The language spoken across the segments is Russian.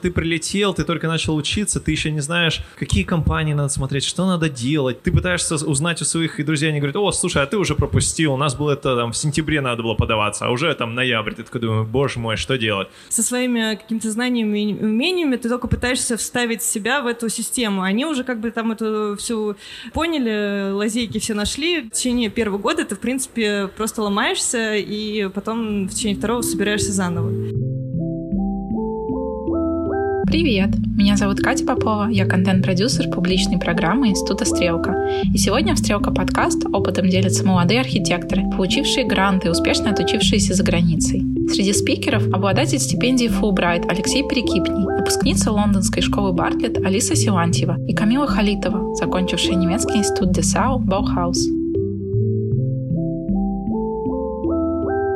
Ты прилетел, ты только начал учиться, ты еще не знаешь, какие компании надо смотреть, что надо делать. Ты пытаешься узнать у своих друзей, они говорят, о, слушай, а ты уже пропустил, у нас было это там в сентябре надо было подаваться, а уже там ноябрь. Ты такой думаешь, боже мой, что делать? Со своими какими-то знаниями и умениями ты только пытаешься вставить себя в эту систему. Они уже как бы там эту всю поняли, лазейки все нашли. В течение первого года ты, в принципе, просто ломаешься, и потом в течение второго собираешься заново. Привет! Меня зовут Катя Попова, я контент-продюсер публичной программы Института «Стрелка». И сегодня в «Стрелка» подкаст опытом делятся молодые архитекторы, получившие гранты и успешно отучившиеся за границей. Среди спикеров – обладатель стипендии Fulbright Алексей Перекипний, выпускница лондонской школы Бартлетт Алиса Силантьева и Камила Халитова, закончившая немецкий институт Десау Баухаус.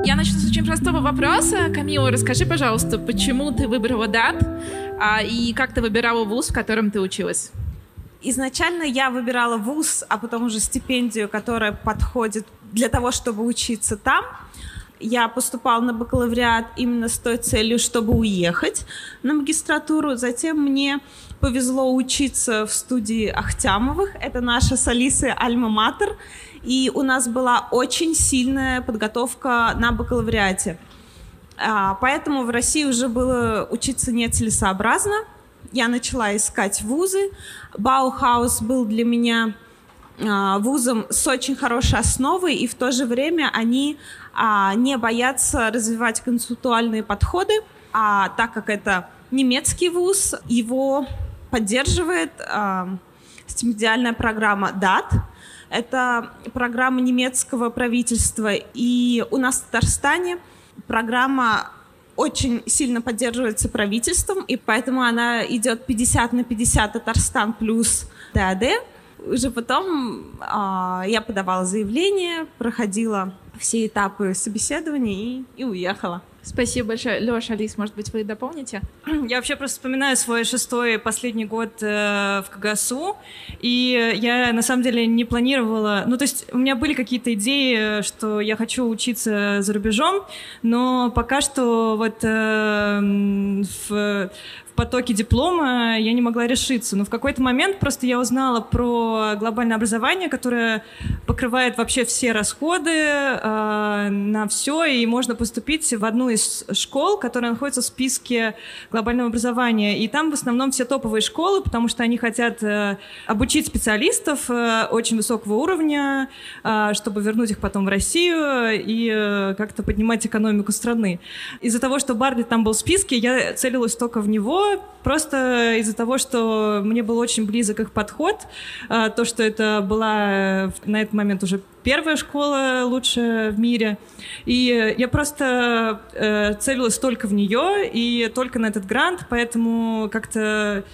Я начну с очень простого вопроса. Камила, расскажи, пожалуйста, почему ты выбрала ДАТ а, и как ты выбирала вуз, в котором ты училась? Изначально я выбирала вуз, а потом уже стипендию, которая подходит для того, чтобы учиться там. Я поступала на бакалавриат именно с той целью, чтобы уехать на магистратуру. Затем мне повезло учиться в студии Ахтямовых. Это наша с Алисой Альма-Матер и у нас была очень сильная подготовка на бакалавриате. А, поэтому в России уже было учиться нецелесообразно. Я начала искать вузы. Баухаус был для меня а, вузом с очень хорошей основой, и в то же время они а, не боятся развивать концептуальные подходы, а так как это немецкий вуз, его поддерживает стипендиальная программа DAT, это программа немецкого правительства. И у нас в Татарстане программа очень сильно поддерживается правительством, и поэтому она идет 50 на 50 Татарстан плюс ДАД. Уже потом э, я подавала заявление, проходила все этапы собеседования и, и уехала. Спасибо большое. Леша, Алис, может быть, вы дополните? Я вообще просто вспоминаю свой шестой последний год э, в КГСУ, и я на самом деле не планировала... Ну, то есть у меня были какие-то идеи, что я хочу учиться за рубежом, но пока что вот э, в, в потоке диплома я не могла решиться. Но в какой-то момент просто я узнала про глобальное образование, которое покрывает вообще все расходы э, на все, и можно поступить в одну из школ, которая находится в списке глобального образования. И там в основном все топовые школы, потому что они хотят э, обучить специалистов э, очень высокого уровня, э, чтобы вернуть их потом в Россию и э, как-то поднимать экономику страны. Из-за того, что Бартлетт там был в списке, я целилась только в него, просто из-за того, что мне был очень близок их подход, а, то, что это была э, на этот момент уже первая школа лучшая в мире, и я просто э, целилась только в нее и только на этот грант, поэтому как-то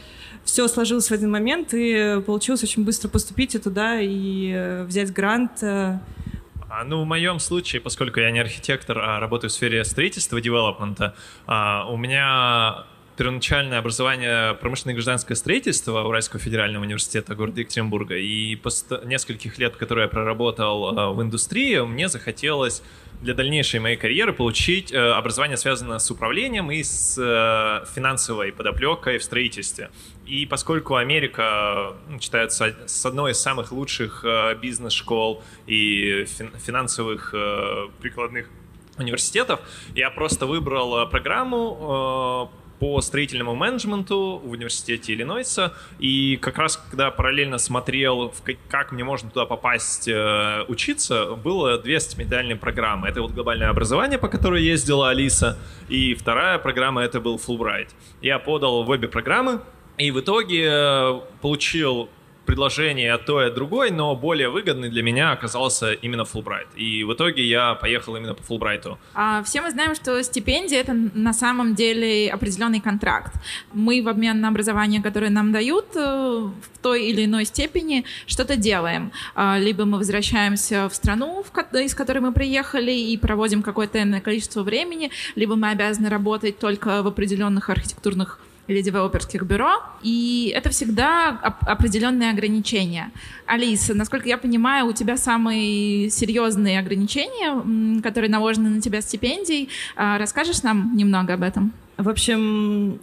все сложилось в один момент, и получилось очень быстро поступить и туда, и э, взять грант. А, ну, в моем случае, поскольку я не архитектор, а работаю в сфере строительства, девелопмента, а, у меня первоначальное образование промышленное и гражданское строительство Уральского федерального университета города Екатеринбурга. И после нескольких лет, которые я проработал э, в индустрии, мне захотелось для дальнейшей моей карьеры получить э, образование, связанное с управлением и с э, финансовой подоплекой в строительстве. И поскольку Америка считается с одной из самых лучших бизнес-школ и финансовых прикладных университетов, я просто выбрал программу по строительному менеджменту в университете Иллинойса. И как раз, когда параллельно смотрел, как мне можно туда попасть э, учиться, было две стипендиальные программы. Это вот глобальное образование, по которой ездила Алиса, и вторая программа — это был Fulbright. Я подал в обе программы, и в итоге э, получил предложение от той, от другой, но более выгодный для меня оказался именно Фулбрайт. И в итоге я поехал именно по Фулбрайту. А, все мы знаем, что стипендия — это на самом деле определенный контракт. Мы в обмен на образование, которое нам дают, э, в той или иной степени что-то делаем. А, либо мы возвращаемся в страну, из которой мы приехали, и проводим какое-то количество времени, либо мы обязаны работать только в определенных архитектурных или девелоперских бюро, и это всегда определенные ограничения. Алиса, насколько я понимаю, у тебя самые серьезные ограничения, которые наложены на тебя стипендией. А, расскажешь нам немного об этом? В общем,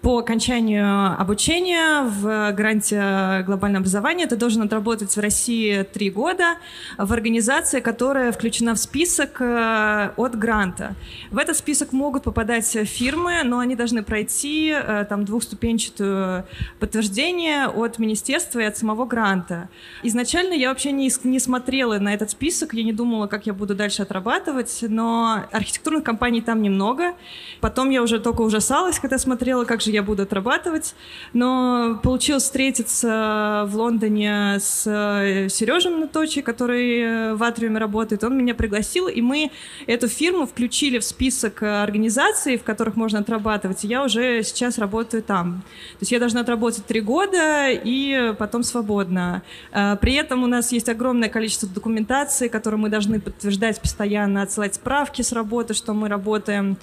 по окончанию обучения в гранте глобального образования ты должен отработать в России три года в организации, которая включена в список э, от гранта. В этот список могут попадать фирмы, но они должны пройти э, там двухступенчатую подтверждение от министерства и от самого гранта. Изначально я вообще не, не смотрела на этот список, я не думала, как я буду дальше отрабатывать, но архитектурных компаний там немного. Потом я уже только ужасалась, когда смотрела, как же я буду отрабатывать. Но получилось встретиться в Лондоне с э, Сережем Наточи, который э, в Атриуме работает. Он меня пригласил, и мы эту фирму включили в список организаций, в которых можно отрабатывать. И я уже сейчас работаю там. То есть я должна отработать три года и потом свободно. Э, при этом у нас есть огромное количество документации, которую мы должны подтверждать постоянно, отсылать справки с работы, что мы работаем.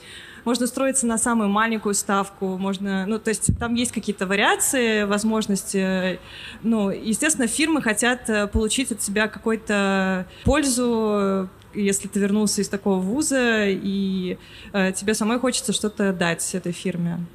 Можно строиться на самую маленькую ставку, можно, ну, то есть там есть какие-то вариации, возможности. Ну, естественно, фирмы хотят э, получить от себя какую-то пользу, если ты вернулся из такого вуза, и э, тебе самой хочется что-то дать этой фирме.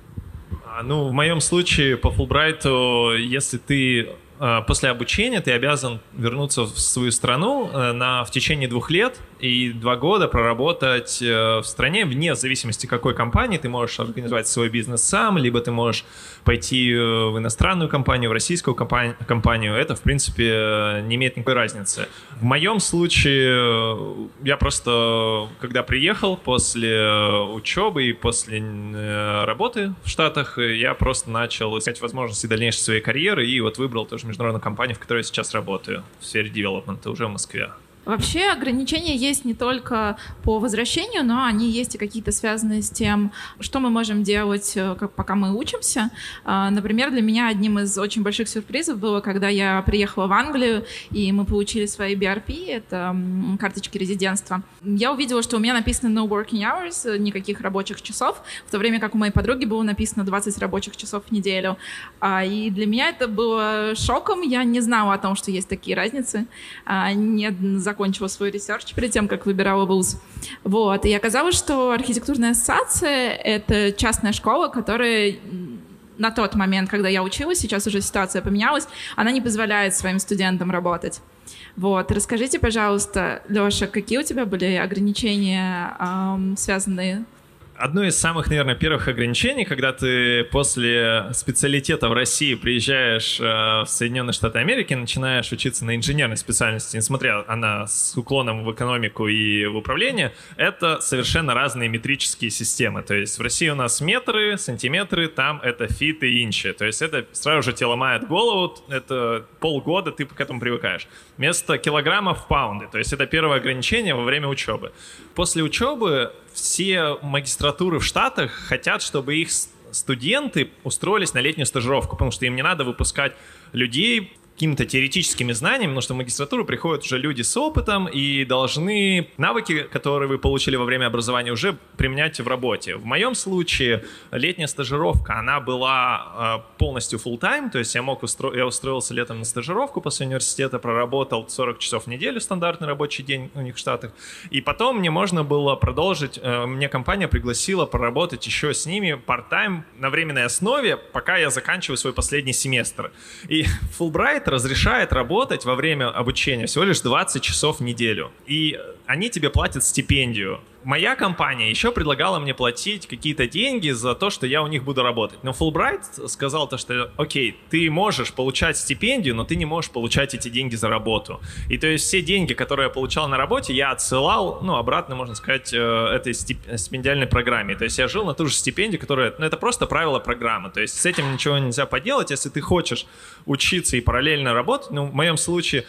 А, ну, в моем случае по Фулбрайту, если ты э, после обучения ты обязан вернуться в свою страну э, на, в течение двух лет и два года проработать э, в стране вне зависимости какой компании. Ты можешь организовать свой бизнес сам, либо ты можешь пойти э, в иностранную компанию, в российскую компанию. Это, в принципе, э, не имеет никакой разницы. В моем случае я просто, когда приехал после учебы и после работы в Штатах, я просто начал искать возможности дальнейшей своей карьеры и вот выбрал тоже международную компанию, в которой я сейчас работаю в сфере девелопмента уже в Москве. Вообще ограничения есть не только по возвращению, но они есть и какие-то связанные с тем, что мы можем делать, э, как, пока мы учимся. А, например, для меня одним из очень больших сюрпризов было, когда я приехала в Англию, и мы получили свои BRP, это карточки резидентства. Я увидела, что у меня написано no working hours, никаких рабочих часов, в то время как у моей подруги было написано 20 рабочих часов в неделю. А, и для меня это было шоком, я не знала о том, что есть такие разницы. А, недозакончила свой research перед тем, как выбирала вуз. Вот. И оказалось, что архитектурная ассоциация — это частная школа, которая на тот момент, когда я училась, сейчас уже ситуация поменялась, она не позволяет своим студентам работать. Вот, расскажите, пожалуйста, Леша, какие у тебя были ограничения, эм, связанные Одно из самых, наверное, первых ограничений, когда ты после специалитета в России приезжаешь э, в Соединенные Штаты Америки, начинаешь учиться на инженерной специальности, несмотря она с уклоном в экономику и в управление, это совершенно разные метрические системы. То есть в России у нас метры, сантиметры, там это фиты и инчи. То есть это сразу же тебе ломает голову, это полгода ты к этому привыкаешь. Вместо килограммов паунды. То есть это первое ограничение во время учебы. После учебы все магистратуры в Штатах хотят, чтобы их студенты устроились на летнюю стажировку, потому что им не надо выпускать людей какими-то теоретическими знаниями, потому что в магистратуру приходят уже люди с опытом и должны навыки, которые вы получили во время образования, уже применять в работе. В моем случае летняя стажировка, она была э, полностью full time, то есть я мог устро... я устроился летом на стажировку после университета, проработал 40 часов в неделю, стандартный рабочий день у них в Штатах, и потом мне можно было продолжить, э, мне компания пригласила поработать еще с ними part-time на временной основе, пока я заканчиваю свой последний семестр. И Fulbright сайт разрешает работать во время обучения всего лишь 20 часов в неделю. И они тебе платят стипендию. Моя компания еще предлагала мне платить какие-то деньги за то, что я у них буду работать. Но Fulbright сказал то, что, окей, ты можешь получать стипендию, но ты не можешь получать эти деньги за работу. И то есть все деньги, которые я получал на работе, я отсылал, ну, обратно, можно сказать, э, этой стипендиальной программе. То есть я жил на ту же стипендию, которая, ну, это просто правило программы. То есть с этим ничего нельзя поделать. Если ты хочешь учиться и параллельно работать, ну, в моем случае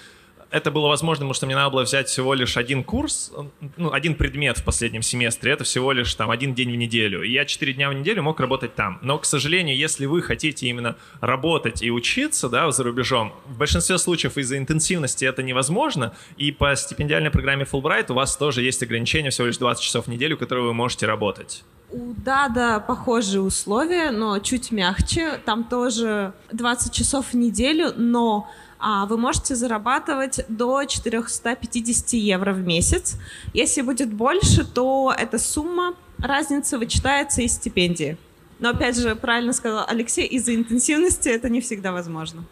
это было возможно, потому что мне надо было взять всего лишь один курс, ну, один предмет в последнем семестре. Это всего лишь там один день в неделю. И я четыре дня в неделю мог работать там. Но, к сожалению, если вы хотите именно работать и учиться, да, за рубежом, в большинстве случаев из-за интенсивности это невозможно. И по стипендиальной программе Fulbright у вас тоже есть ограничение всего лишь 20 часов в неделю, которые вы можете работать. У Дада похожие условия, но чуть мягче. Там тоже 20 часов в неделю, но вы можете зарабатывать до 450 евро в месяц. Если будет больше, то эта сумма, разница вычитается из стипендии. Но опять же, правильно сказал Алексей, из-за интенсивности это не всегда возможно.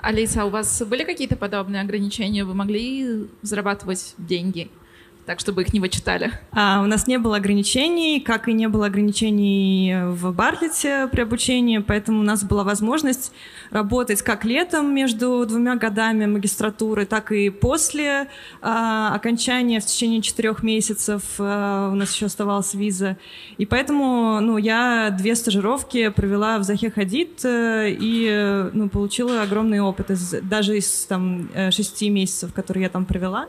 Алиса, у вас были какие-то подобные ограничения? Вы могли зарабатывать деньги? Так, чтобы их не вычитали? А, у нас не было ограничений, как и не было ограничений в Бартлете при обучении, поэтому у нас была возможность работать как летом между двумя годами магистратуры, так и после а, окончания в течение четырех месяцев а, у нас еще оставалась виза. И поэтому ну, я две стажировки провела в Захе Хадид э, и ну, получила огромный опыт, из, даже из там, э, шести месяцев, которые я там провела.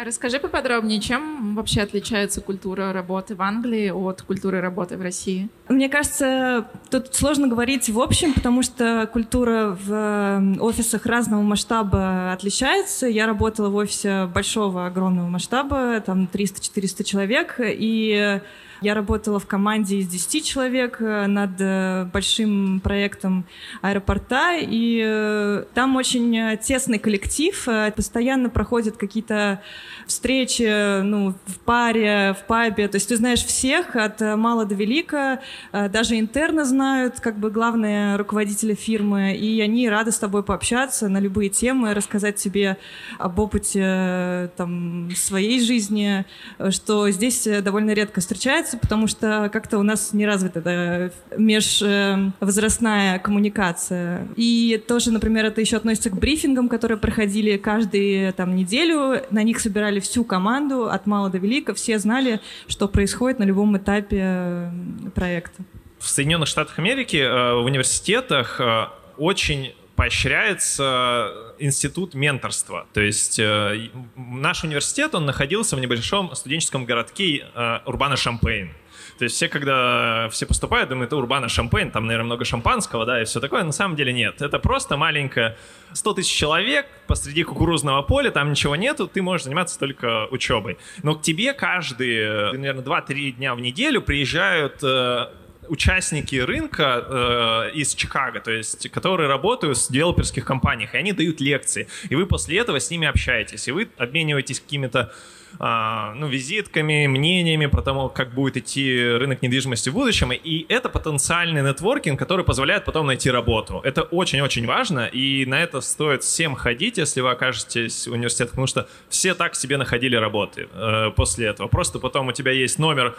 А расскажи поподробнее, чем вообще отличается культура работы в Англии от культуры работы в России? Мне кажется, тут сложно говорить в общем, потому что культура в э, офисах разного масштаба отличается. Я работала в офисе большого, огромного масштаба, там 300-400 человек, и я работала в команде из 10 человек э, над э, большим проектом аэропорта, и э, там очень тесный коллектив, постоянно проходят какие-то встречи ну, в паре, в пабе, то есть ты знаешь всех от мала до велика, даже интерны знают как бы главные руководители фирмы, и они рады с тобой пообщаться на любые темы, рассказать тебе об опыте там, своей жизни, что здесь довольно редко встречается, общаться, потому что как-то у нас не развита эта межвозрастная коммуникация. И тоже, например, это еще относится к брифингам, которые проходили каждую там, неделю. На них собирали всю команду от мала до велика. Все знали, что происходит на любом этапе проекта. В Соединенных Штатах Америки э, в университетах э, очень поощряется институт менторства. То есть э, наш университет, он находился в небольшом студенческом городке э, Урбана-Шампейн. То есть все, когда все поступают, думают, это Урбана Шампейн, там, наверное, много шампанского, да, и все такое. На самом деле нет. Это просто маленькое 100 тысяч человек посреди кукурузного поля, там ничего нету, ты можешь заниматься только учебой. Но к тебе каждые, наверное, 2-3 дня в неделю приезжают э, участники рынка э, из Чикаго, то есть которые работают в девелоперских компаниях, и они дают лекции, и вы после этого с ними общаетесь, и вы обмениваетесь какими-то ну, визитками, мнениями про то, как будет идти рынок недвижимости в будущем. И это потенциальный нетворкинг, который позволяет потом найти работу. Это очень-очень важно, и на это стоит всем ходить, если вы окажетесь в университете, потому что все так себе находили работы э, после этого. Просто потом у тебя есть номер,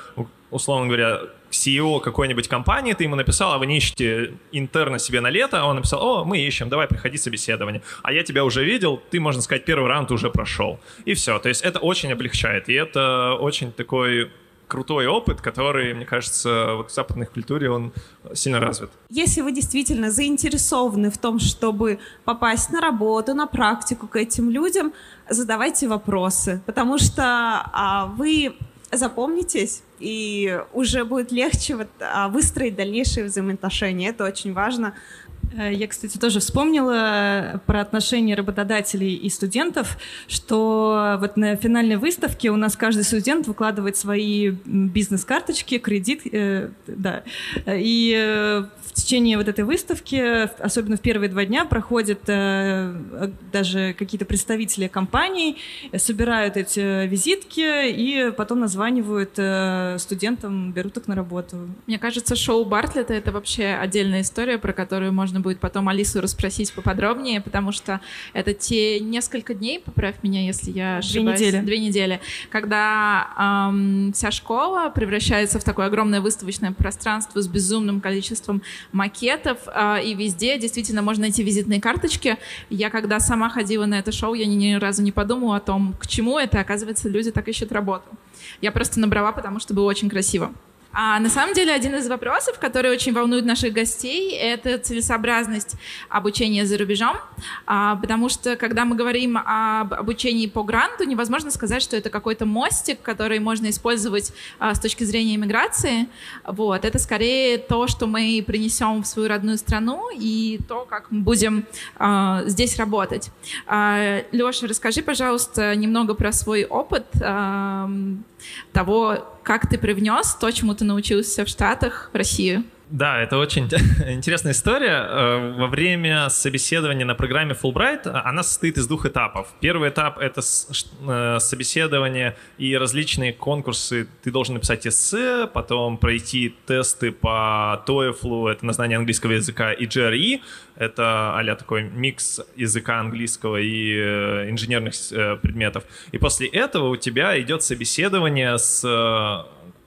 условно говоря, CEO какой-нибудь компании, ты ему написал, а вы не ищете интерна себе на лето, а он написал, о, мы ищем, давай, приходи собеседование. А я тебя уже видел, ты, можно сказать, первый раунд уже прошел. И все. То есть это очень облегчает. И это очень такой крутой опыт, который, мне кажется, вот в западной культуре он сильно развит. Если вы действительно заинтересованы в том, чтобы попасть на работу, на практику к этим людям, задавайте вопросы, потому что а, вы запомнитесь, и уже будет легче вот, а, выстроить дальнейшие взаимоотношения. Это очень важно. Э, я, кстати, тоже вспомнила про отношения работодателей и студентов, что вот на финальной выставке у нас каждый студент выкладывает свои бизнес-карточки, кредит, э, да, и э, в течение вот этой выставки, особенно в первые два дня, проходят э, даже какие-то представители компаний, собирают эти визитки и потом названивают э, студентам, берут их на работу. Мне кажется, шоу Бартлета — это вообще отдельная история, про которую можно будет потом Алису расспросить поподробнее, потому что это те несколько дней, поправь меня, если я ошибаюсь. Две недели. Две недели, когда эм, вся школа превращается в такое огромное выставочное пространство с безумным количеством макетов, э, и везде действительно можно найти визитные карточки. Я когда сама ходила на это шоу, я ни, ни разу не подумала о том, к чему это. Оказывается, люди так ищут работу. Я просто набрала, потому что было очень красиво. А на самом деле один из вопросов, который очень волнует наших гостей, это целесообразность обучения за рубежом, а, потому что когда мы говорим об обучении по гранту, невозможно сказать, что это какой-то мостик, который можно использовать а, с точки зрения иммиграции. Вот. Это скорее то, что мы принесем в свою родную страну и то, как мы будем а, здесь работать. А, Леша, расскажи, пожалуйста, немного про свой опыт а, того, как ты привнес то, чему ты научился в Штатах, в Россию? Да, это очень интересная история. Э, во время собеседования на программе Fulbright э, она состоит из двух этапов. Первый этап — это э, собеседование и различные конкурсы. Ты должен написать эссе, потом пройти тесты по TOEFL, это на знание английского языка, и GRE, это а такой микс языка английского и инженерных предметов. И после этого у тебя идет собеседование с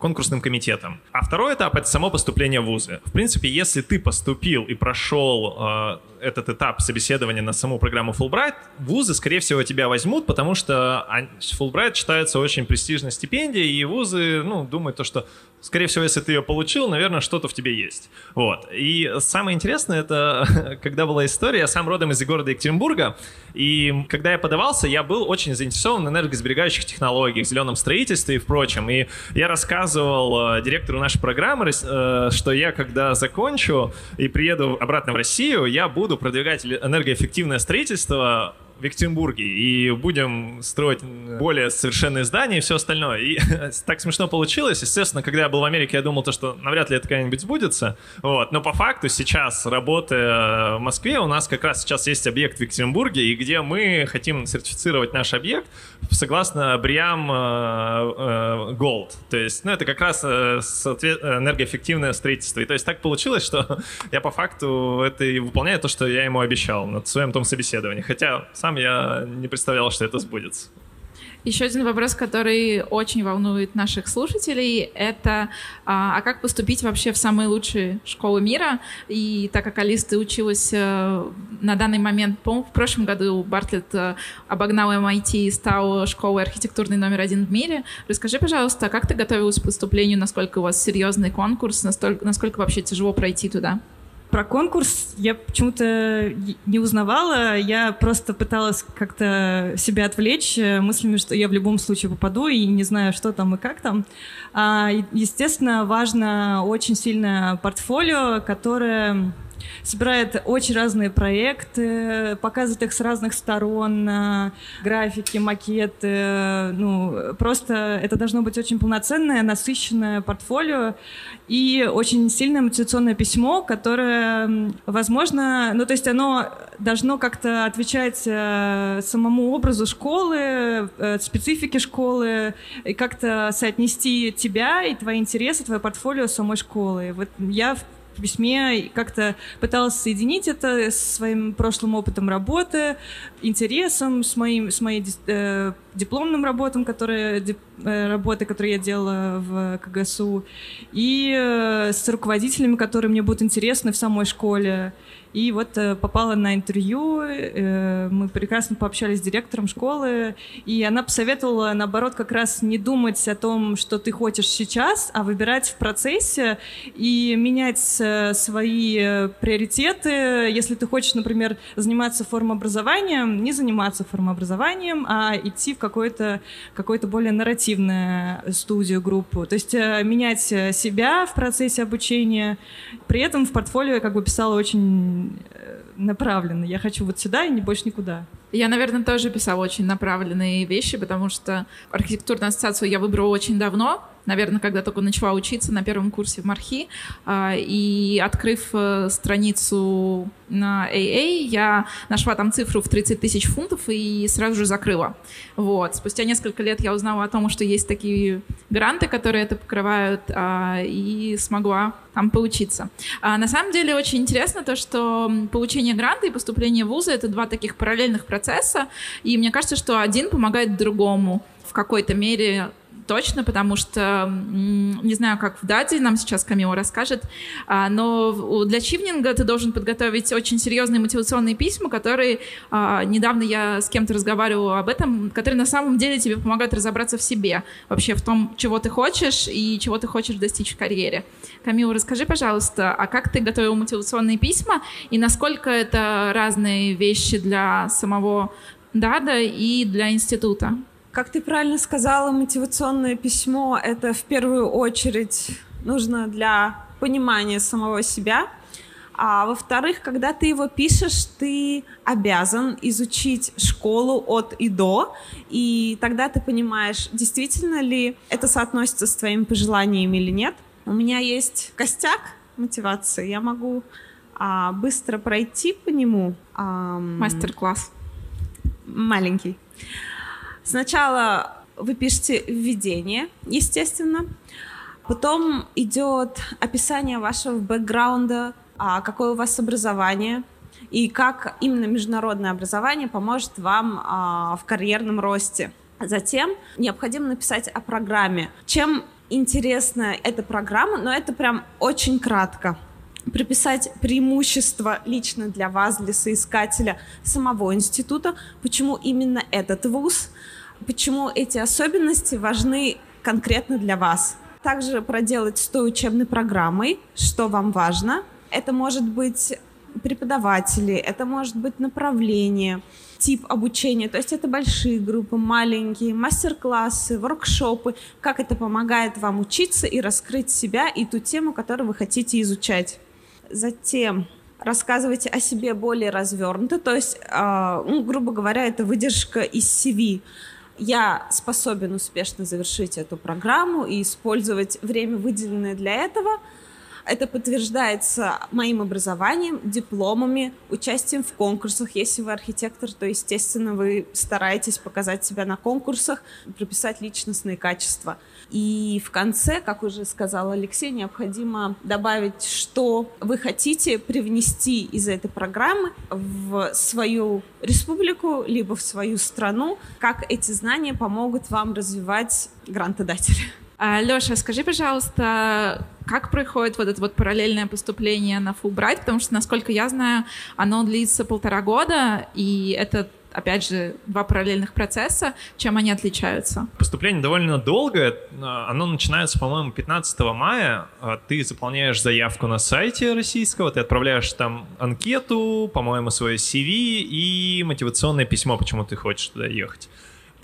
конкурсным комитетом. А второй этап — это само поступление в вузы. В принципе, если ты поступил и прошел э, этот этап собеседования на саму программу Fulbright, вузы, скорее всего, тебя возьмут, потому что Fulbright считается очень престижной стипендией, и вузы, ну, думают то, что, скорее всего, если ты ее получил, наверное, что-то в тебе есть. Вот. И самое интересное, это когда была история, я сам родом из города Екатеринбурга, и когда я подавался, я был очень заинтересован в энергосберегающих технологиях, зеленом строительстве и впрочем. И я рассказывал э, директору нашей программы, э, что я, когда закончу и приеду обратно в Россию, я буду продвигать энергоэффективное строительство в Екатеринбурге и будем строить более совершенные здания и все остальное. И так смешно получилось. Естественно, когда я был в Америке, я думал, то, что навряд ли это когда-нибудь сбудется. Вот. Но по факту сейчас, работая в Москве, у нас как раз сейчас есть объект в Екатеринбурге, и где мы хотим сертифицировать наш объект согласно BRIAM э, э, Gold. То есть, ну, это как раз э, энергоэффективное строительство. И то есть так получилось, что я по факту это и выполняю то, что я ему обещал на своем том собеседовании. Хотя сам я не представлял, что это сбудется. Еще один вопрос, который очень волнует наших слушателей, это а, а как поступить вообще в самые лучшие школы мира? И так как Алис, ты училась а, на данный момент, в прошлом году Бартлетт а, обогнал MIT и стал школой архитектурной номер один в мире. Расскажи, пожалуйста, как ты готовилась к поступлению, насколько у вас серьезный конкурс, настолько, насколько вообще тяжело пройти туда? Про конкурс я почему-то не узнавала. Я просто пыталась как-то себя отвлечь э, мыслями, что я в любом случае попаду и не знаю, что там и как там. А, естественно, важно очень сильное портфолио, которое собирает очень разные проекты, показывает их с разных сторон, э, графики, макеты. Ну, просто это должно быть очень полноценное, насыщенное портфолио и очень сильное мотивационное письмо, которое, возможно, ну, то есть оно должно как-то отвечать э, самому образу школы, э, специфике школы, и как-то соотнести тебя и твои интересы, твое портфолио с самой школы. Вот я письме как-то пыталась соединить это с своим прошлым опытом работы, интересом, с моим с моей э, дипломным работам, которые дип, э, работы, которые я делала в КГСУ, и э, с руководителями, которые мне будут интересны в самой школе. И вот э, попала на интервью, э, мы прекрасно пообщались с директором школы, и она посоветовала, наоборот, как раз не думать о том, что ты хочешь сейчас, а выбирать в процессе и менять э, свои приоритеты. Если ты хочешь, например, заниматься формообразованием, не заниматься формообразованием, а идти в какую-то какую более нарративную студию, группу. То есть менять себя в процессе обучения. При этом в портфолио как бы писала очень Э, направленно. Я хочу вот сюда и не больше никуда. Я, наверное, тоже писала очень направленные вещи, потому что архитектурную ассоциацию я выбрала очень давно, наверное, когда только начала учиться на первом курсе в Мархи, а, и открыв э, страницу на AA, я нашла там цифру в 30 тысяч фунтов и сразу же закрыла. Вот. Спустя несколько лет я узнала о том, что есть такие гранты, которые это покрывают, а, и смогла там поучиться. А на самом деле очень интересно то, что получение гранта и поступление в вузы — это два таких параллельных процесса, и мне кажется, что один помогает другому в какой-то мере точно, потому что не знаю, как в Даде нам сейчас Камила расскажет, а, но для чивнинга ты должен подготовить очень серьезные мотивационные письма, которые а, недавно я с кем-то разговаривала об этом, которые на самом деле тебе помогают разобраться в себе, вообще в том, чего ты хочешь и чего ты хочешь достичь в карьере. Камила, расскажи, пожалуйста, а как ты готовил мотивационные письма и насколько это разные вещи для самого Дада и для института? Как ты правильно сказала, мотивационное письмо — это в первую очередь нужно для понимания самого себя. А во-вторых, когда ты его пишешь, ты обязан изучить школу от и до, и тогда ты понимаешь, действительно ли это соотносится с твоими пожеланиями или нет. У меня есть костяк мотивации. Я могу а, быстро пройти по нему. А, Мастер-класс. Маленький. Сначала вы пишете введение, естественно. Потом идет описание вашего бэкграунда, а какое у вас образование и как именно международное образование поможет вам а, в карьерном росте. Затем необходимо написать о программе. Чем интересна эта программа, но это прям очень кратко приписать преимущества лично для вас, для соискателя самого института, почему именно этот вуз, почему эти особенности важны конкретно для вас. Также проделать с той учебной программой, что вам важно. Это может быть преподаватели, это может быть направление, тип обучения. То есть это большие группы, маленькие, мастер-классы, воркшопы. Как это помогает вам учиться и раскрыть себя и ту тему, которую вы хотите изучать. Затем рассказывайте о себе более развернуто, то есть, э, ну, грубо говоря, это выдержка из CV. Я способен успешно завершить эту программу и использовать время, выделенное для этого – это подтверждается моим образованием, дипломами, участием в конкурсах. Если вы архитектор, то, естественно, вы стараетесь показать себя на конкурсах, прописать личностные качества. И в конце, как уже сказал Алексей, необходимо добавить, что вы хотите привнести из этой программы в свою республику, либо в свою страну, как эти знания помогут вам развивать грантодателя. А, Леша, скажи, пожалуйста, как происходит вот это вот параллельное поступление на Fulbright? Потому что, насколько я знаю, оно длится полтора года, и это опять же, два параллельных процесса. Чем они отличаются? Поступление довольно долгое. Оно начинается, по-моему, 15 мая. А ты заполняешь заявку на сайте российского, ты отправляешь там анкету, по-моему, свое CV и мотивационное письмо, почему ты хочешь туда ехать.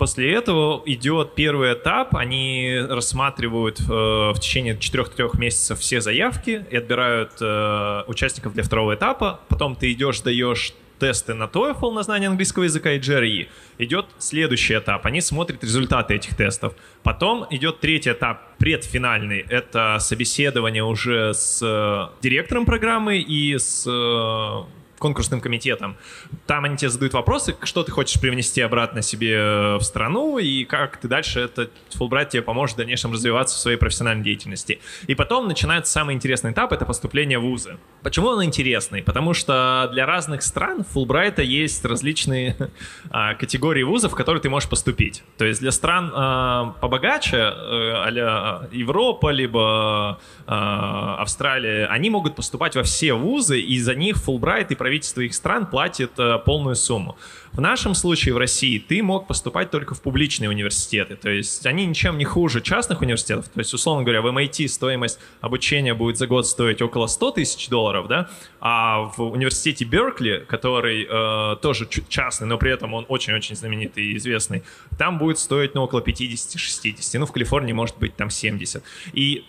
После этого идет первый этап, они рассматривают э, в течение 4-3 месяцев все заявки и отбирают э, участников для второго этапа. Потом ты идешь, даешь тесты на TOEFL на знание английского языка и GRE. Идет следующий этап. Они смотрят результаты этих тестов. Потом идет третий этап, предфинальный. Это собеседование уже с э, директором программы и с э, конкурсным комитетом. Там они тебе задают вопросы, что ты хочешь привнести обратно себе э, в страну и как ты дальше этот Фулбрайт тебе поможет в дальнейшем развиваться в своей профессиональной деятельности. И потом начинается самый интересный этап, это поступление в вузы. Почему он интересный? Потому что для разных стран Фулбрайта есть различные а, категории вузов, в которые ты можешь поступить. То есть для стран а, побогаче, а, Европа, либо а, Австралия, они могут поступать во все вузы, и за них Фулбрайт и правительство их стран платит э, полную сумму. В нашем случае в России ты мог поступать только в публичные университеты, то есть они ничем не хуже частных университетов, то есть, условно говоря, в MIT стоимость обучения будет за год стоить около 100 тысяч долларов, да, а в университете Беркли, который э, тоже частный, но при этом он очень-очень знаменитый и известный, там будет стоить, ну, около 50-60, ну, в Калифорнии может быть там 70. И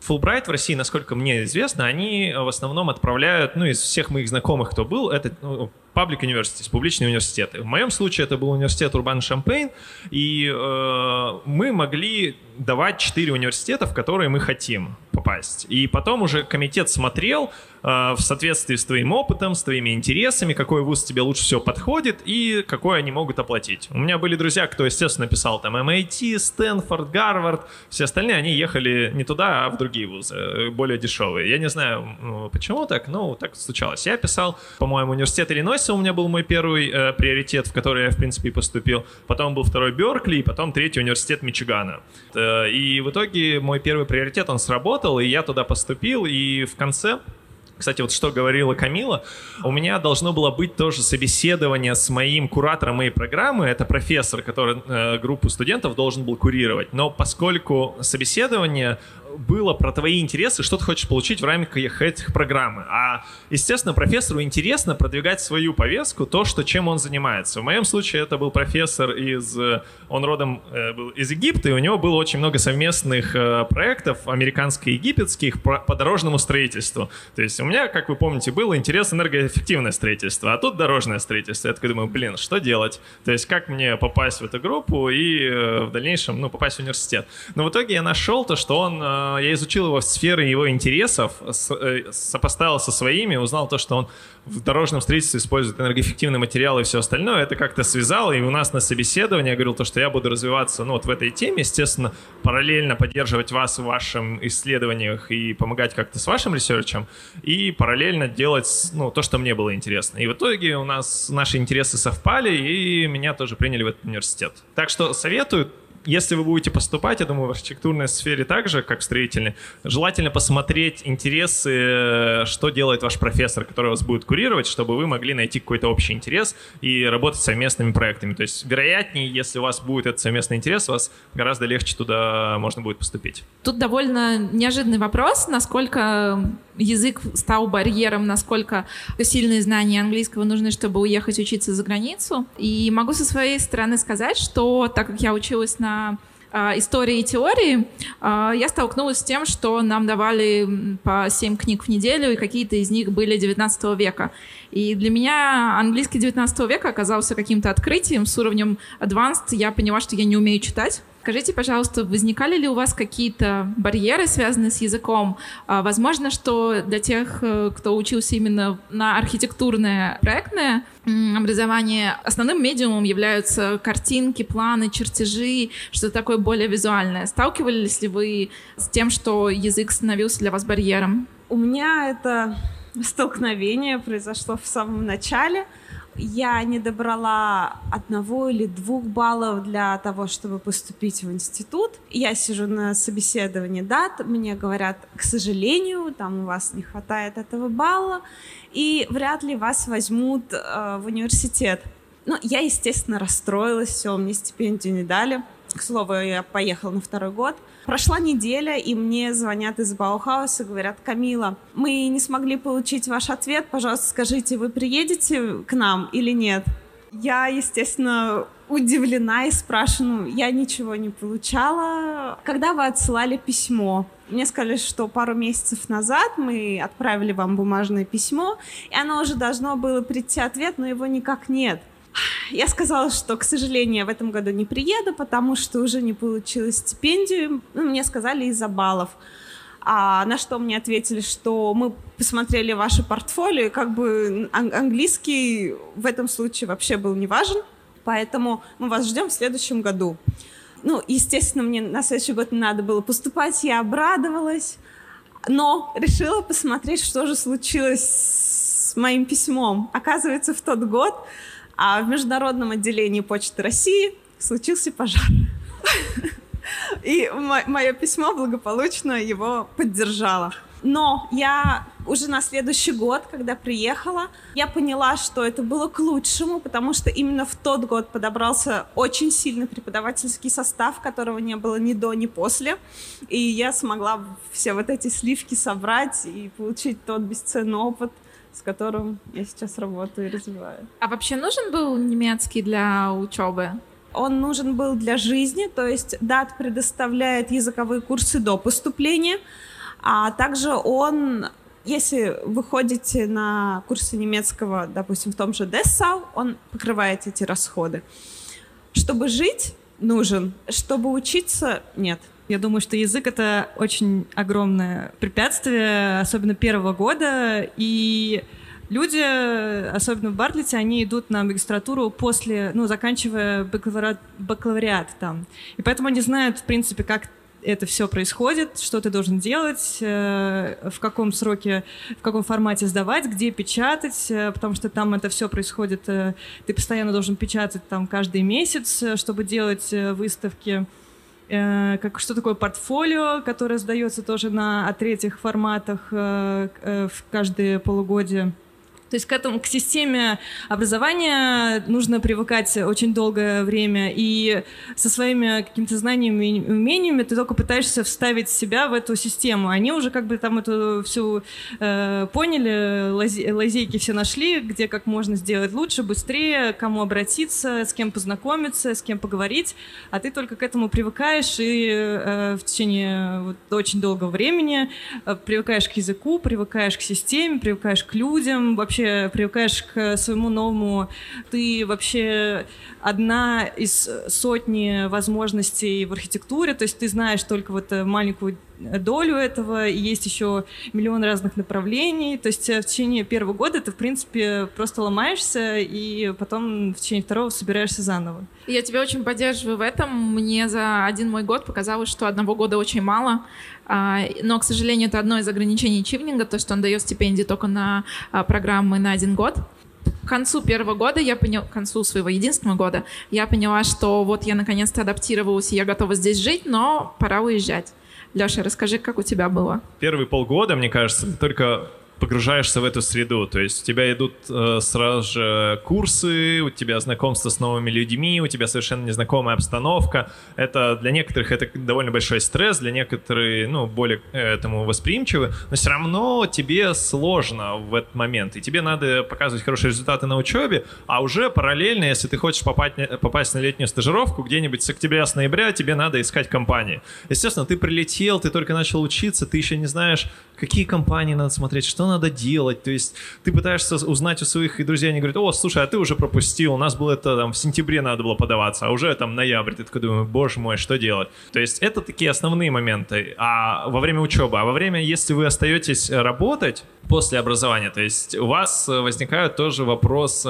Фулбрайт в России, насколько мне известно, они в основном отправляют, ну, из всех моих знакомых, кто был, это ну, public публичные университеты. В моем случае это был университет Урбан Шампейн, и э, мы могли давать четыре университета, в которые мы хотим попасть. И потом уже комитет смотрел э, в соответствии с твоим опытом, с твоими интересами, какой вуз тебе лучше всего подходит и какой они могут оплатить. У меня были друзья, кто, естественно, писал там MIT, Стэнфорд, Гарвард, все остальные, они ехали не туда, а в другие вузы, э, более дешевые. Я не знаю, почему так, но так случалось. Я писал, по-моему, университет Иллинойса у меня был мой первый э, приоритет, в который я, в принципе, поступил. Потом был второй Беркли, и потом третий университет Мичигана. Э, и в итоге мой первый приоритет, он сработал, и я туда поступил, и в конце кстати, вот что говорила Камила, у меня должно было быть тоже собеседование с моим куратором моей программы. Это профессор, который э, группу студентов должен был курировать. Но поскольку собеседование было про твои интересы, что ты хочешь получить в рамках этих программы. А, естественно, профессору интересно продвигать свою повестку, то, что, чем он занимается. В моем случае это был профессор из... Он родом э, был из Египта, и у него было очень много совместных э, проектов американско-египетских по, дорожному строительству. То есть у меня, как вы помните, был интерес энергоэффективное строительство, а тут дорожное строительство. Я такой думаю, блин, что делать? То есть как мне попасть в эту группу и э, в дальнейшем, ну, попасть в университет? Но в итоге я нашел то, что он я изучил его в сфере его интересов, э, сопоставил со своими, узнал то, что он в дорожном строительстве использует энергоэффективные материалы и все остальное. Это как-то связал, и у нас на собеседовании я говорил то, что я буду развиваться ну, вот в этой теме, естественно, параллельно поддерживать вас в вашем исследованиях и помогать как-то с вашим ресерчем, и параллельно делать ну, то, что мне было интересно. И в итоге у нас наши интересы совпали, и меня тоже приняли в этот университет. Так что советую если вы будете поступать, я думаю, в архитектурной сфере так же, как в строительной, желательно посмотреть интересы, что делает ваш профессор, который вас будет курировать, чтобы вы могли найти какой-то общий интерес и работать совместными проектами. То есть, вероятнее, если у вас будет этот совместный интерес, у вас гораздо легче туда можно будет поступить. Тут довольно неожиданный вопрос, насколько язык стал барьером, насколько сильные знания английского нужны, чтобы уехать учиться за границу. И могу со своей стороны сказать, что так как я училась на а, истории и теории, а, я столкнулась с тем, что нам давали по 7 книг в неделю, и какие-то из них были 19 века. И для меня английский 19 века оказался каким-то открытием с уровнем advanced. Я поняла, что я не умею читать. Скажите, пожалуйста, возникали ли у вас какие-то барьеры, связанные с языком? А, возможно, что для тех, э, кто учился именно на архитектурное проектное образование, основным медиумом являются картинки, планы, чертежи, что-то такое более визуальное. Сталкивались ли вы с тем, что язык становился для вас барьером? У меня это столкновение произошло в самом начале я не добрала одного или двух баллов для того, чтобы поступить в институт. Я сижу на собеседовании дат, мне говорят, к сожалению, там у вас не хватает этого балла, и вряд ли вас возьмут э, в университет. Ну, я, естественно, расстроилась, все, мне стипендию не дали. К слову, я поехала на второй год. Прошла неделя, и мне звонят из Баухауса, говорят, Камила, мы не смогли получить ваш ответ, пожалуйста, скажите, вы приедете к нам или нет? Я, естественно, удивлена и спрашиваю, ну, я ничего не получала. Когда вы отсылали письмо? Мне сказали, что пару месяцев назад мы отправили вам бумажное письмо, и оно уже должно было прийти ответ, но его никак нет. Я сказала, что, к сожалению, в этом году не приеду, потому что уже не получила стипендию. Ну, мне сказали из-за баллов. А на что мне ответили, что мы посмотрели ваше портфолио, и как бы английский в этом случае вообще был не важен, поэтому мы вас ждем в следующем году. Ну, естественно, мне на следующий год не надо было поступать, я обрадовалась, но решила посмотреть, что же случилось с моим письмом. Оказывается, в тот год а в международном отделении Почты России случился пожар. И мое письмо благополучно его поддержало. Но я уже на следующий год, когда приехала, я поняла, что это было к лучшему, потому что именно в тот год подобрался очень сильный преподавательский состав, которого не было ни до, ни после. И я смогла все вот эти сливки собрать и получить тот бесценный опыт — с которым я сейчас работаю и развиваю. А вообще нужен был немецкий для учебы? Он нужен был для жизни, то есть ДАТ предоставляет языковые курсы до поступления, а также он если вы ходите на курсы немецкого, допустим, в том же Dessau, он покрывает эти расходы. Чтобы жить, нужен. Чтобы учиться, нет. Я думаю, что язык — это очень огромное препятствие, особенно первого года, и люди, особенно в Бартлете, они идут на магистратуру после, ну, заканчивая бакалавриат, бакалавриат там. И поэтому они знают, в принципе, как это все происходит, что ты должен делать, э, в каком сроке, в каком формате сдавать, где печатать, э, потому что там это все происходит, э, ты постоянно должен печатать там каждый месяц, чтобы делать выставки. Э, как, что такое портфолио, которое сдается тоже на третьих форматах э, э, в каждое полугодие. То есть к этому, к системе образования нужно привыкать очень долгое время, и со своими какими-то знаниями и умениями ты только пытаешься вставить себя в эту систему. Они уже как бы там эту всю э, поняли, лази, лазейки все нашли, где как можно сделать лучше, быстрее, кому обратиться, с кем познакомиться, с кем поговорить, а ты только к этому привыкаешь и э, в течение вот, очень долгого времени э, привыкаешь к языку, привыкаешь к системе, привыкаешь к людям, вообще вообще привыкаешь к своему новому. Ты вообще одна из сотни возможностей в архитектуре, то есть ты знаешь только вот маленькую долю этого, и есть еще миллион разных направлений. То есть э, в течение первого года ты, в принципе, просто ломаешься, и потом в течение второго собираешься заново. Я тебя очень поддерживаю в этом. Мне за один мой год показалось, что одного года очень мало. А, но, к сожалению, это одно из ограничений Чивнинга, то, что он дает стипендии только на а, программы на один год к концу первого года я поняла, к концу своего единственного года, я поняла, что вот я наконец-то адаптировалась, и я готова здесь жить, но пора уезжать. Леша, расскажи, как у тебя было? Первые полгода, мне кажется, только погружаешься в эту среду. То есть у тебя идут э, сразу же курсы, у тебя знакомство с новыми людьми, у тебя совершенно незнакомая обстановка. Это для некоторых это довольно большой стресс, для некоторых, ну, более э, этому восприимчивы, но все равно тебе сложно в этот момент, и тебе надо показывать хорошие результаты на учебе, а уже параллельно, если ты хочешь попасть, попасть на летнюю стажировку, где-нибудь с октября, с ноября тебе надо искать компании. Естественно, ты прилетел, ты только начал учиться, ты еще не знаешь, какие компании надо смотреть, что надо делать. То есть ты пытаешься узнать у своих друзей, они говорят, о, слушай, а ты уже пропустил, у нас было это там в сентябре надо было подаваться, а уже там ноябрь. Ты такой думаешь, боже мой, что делать? То есть это такие основные моменты. А во время учебы, а во время, если вы остаетесь работать после образования, то есть у вас возникают тоже вопрос,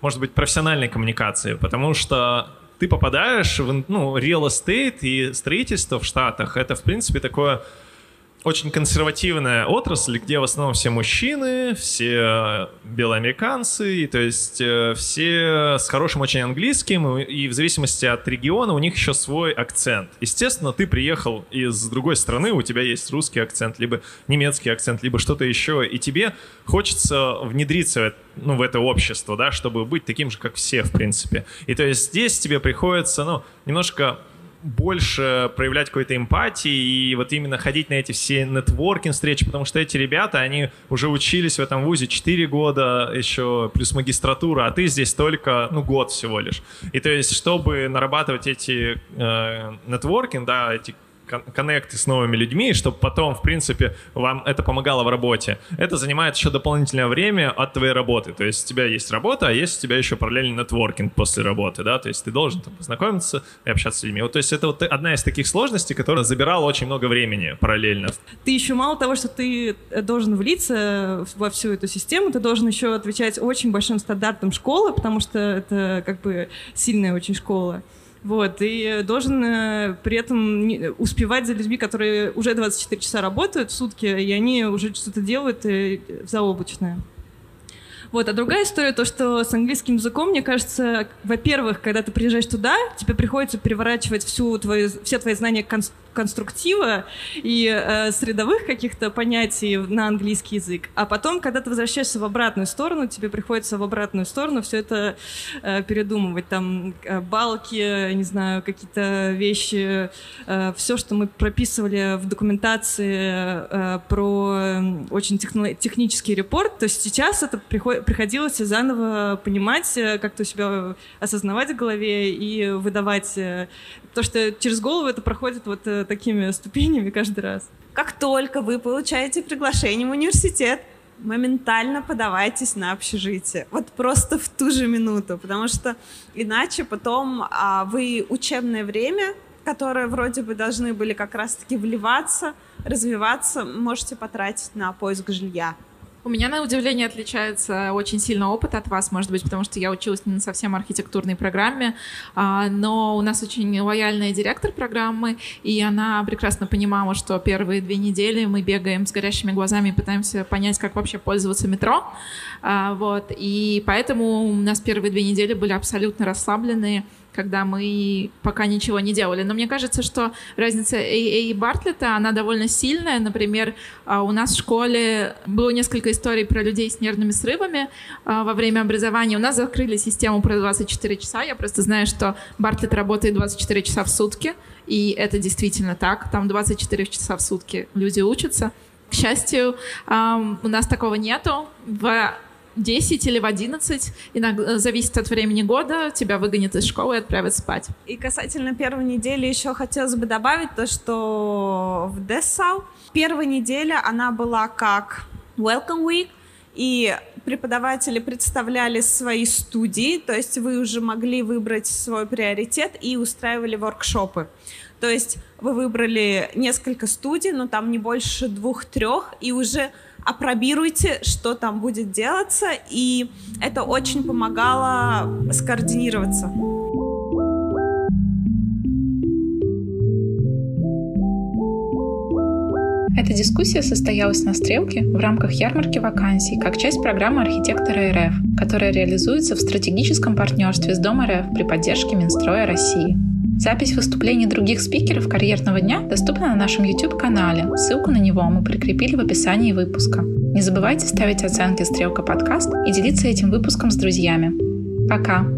может быть, профессиональной коммуникации, потому что ты попадаешь в ну, real estate и строительство в Штатах, это, в принципе, такое очень консервативная отрасль, где в основном все мужчины, все белоамериканцы, и, то есть э, все с хорошим очень английским, и в зависимости от региона у них еще свой акцент. Естественно, ты приехал из другой страны, у тебя есть русский акцент, либо немецкий акцент, либо что-то еще, и тебе хочется внедриться ну, в это общество, да, чтобы быть таким же, как все, в принципе. И то есть здесь тебе приходится, ну, немножко больше проявлять какой-то эмпатии и вот именно ходить на эти все нетворкинг встречи, потому что эти ребята, они уже учились в этом вузе 4 года еще, плюс магистратура, а ты здесь только, ну, год всего лишь. И то есть, чтобы нарабатывать эти э, да, эти коннекты с новыми людьми, чтобы потом, в принципе, вам это помогало в работе. Это занимает еще дополнительное время от твоей работы. То есть у тебя есть работа, а есть у тебя еще параллельный нетворкинг после работы, да, то есть ты должен там познакомиться и общаться с людьми. Вот, то есть это вот одна из таких сложностей, которая забирала очень много времени параллельно. Ты еще мало того, что ты должен влиться во всю эту систему, ты должен еще отвечать очень большим стандартам школы, потому что это как бы сильная очень школа. Вот, и должен э, при этом успевать за людьми, которые уже 24 часа работают в сутки, и они уже что-то делают э, заоблачное. Вот, а другая история, то, что с английским языком, мне кажется, во-первых, когда ты приезжаешь туда, тебе приходится переворачивать всю твою, все твои знания конструктива и э, средовых каких-то понятий на английский язык. А потом, когда ты возвращаешься в обратную сторону, тебе приходится в обратную сторону все это э, передумывать. Там э, балки, не знаю, какие-то вещи, э, все, что мы прописывали в документации э, про очень техно- технический репорт. То есть сейчас это приход- приходилось заново понимать, э, как-то себя осознавать в голове и выдавать. Э, то, что через голову это проходит вот э, такими ступенями каждый раз. Как только вы получаете приглашение в университет, моментально подавайтесь на общежитие. Вот просто в ту же минуту, потому что иначе потом а, вы учебное время, которое вроде бы должны были как раз-таки вливаться, развиваться, можете потратить на поиск жилья. У меня, на удивление, отличается очень сильно опыт от вас, может быть, потому что я училась не на совсем архитектурной программе, а, но у нас очень лояльная директор программы, и она прекрасно понимала, что первые две недели мы бегаем с горящими глазами и пытаемся понять, как вообще пользоваться метро, а, вот, и поэтому у нас первые две недели были абсолютно расслабленные, когда мы пока ничего не делали. Но мне кажется, что разница AA и Бартлета, она довольно сильная. Например, а, у нас в школе было несколько историй про людей с нервными срывами а, во время образования. У нас закрыли систему про 24 часа. Я просто знаю, что Бартлет работает 24 часа в сутки, и это действительно так. Там 24 часа в сутки люди учатся. К счастью, у нас такого нету. В 10 или в 11, иногда э, зависит от времени года, тебя выгонят из школы и отправят спать. И касательно первой недели еще хотелось бы добавить то, что в Dessau первая неделя, она была как Welcome Week, и преподаватели представляли свои студии, то есть вы уже могли выбрать свой приоритет и устраивали воркшопы. То есть вы выбрали несколько студий, но там не больше двух-трех, и уже опробируйте, что там будет делаться, и это очень помогало скоординироваться. Эта дискуссия состоялась на «Стрелке» в рамках ярмарки вакансий как часть программы архитектора РФ, которая реализуется в стратегическом партнерстве с Дом РФ при поддержке Минстроя России. Запись выступлений других спикеров карьерного дня доступна на нашем YouTube-канале. Ссылку на него мы прикрепили в описании выпуска. Не забывайте ставить оценки «Стрелка подкаст» и делиться этим выпуском с друзьями. Пока!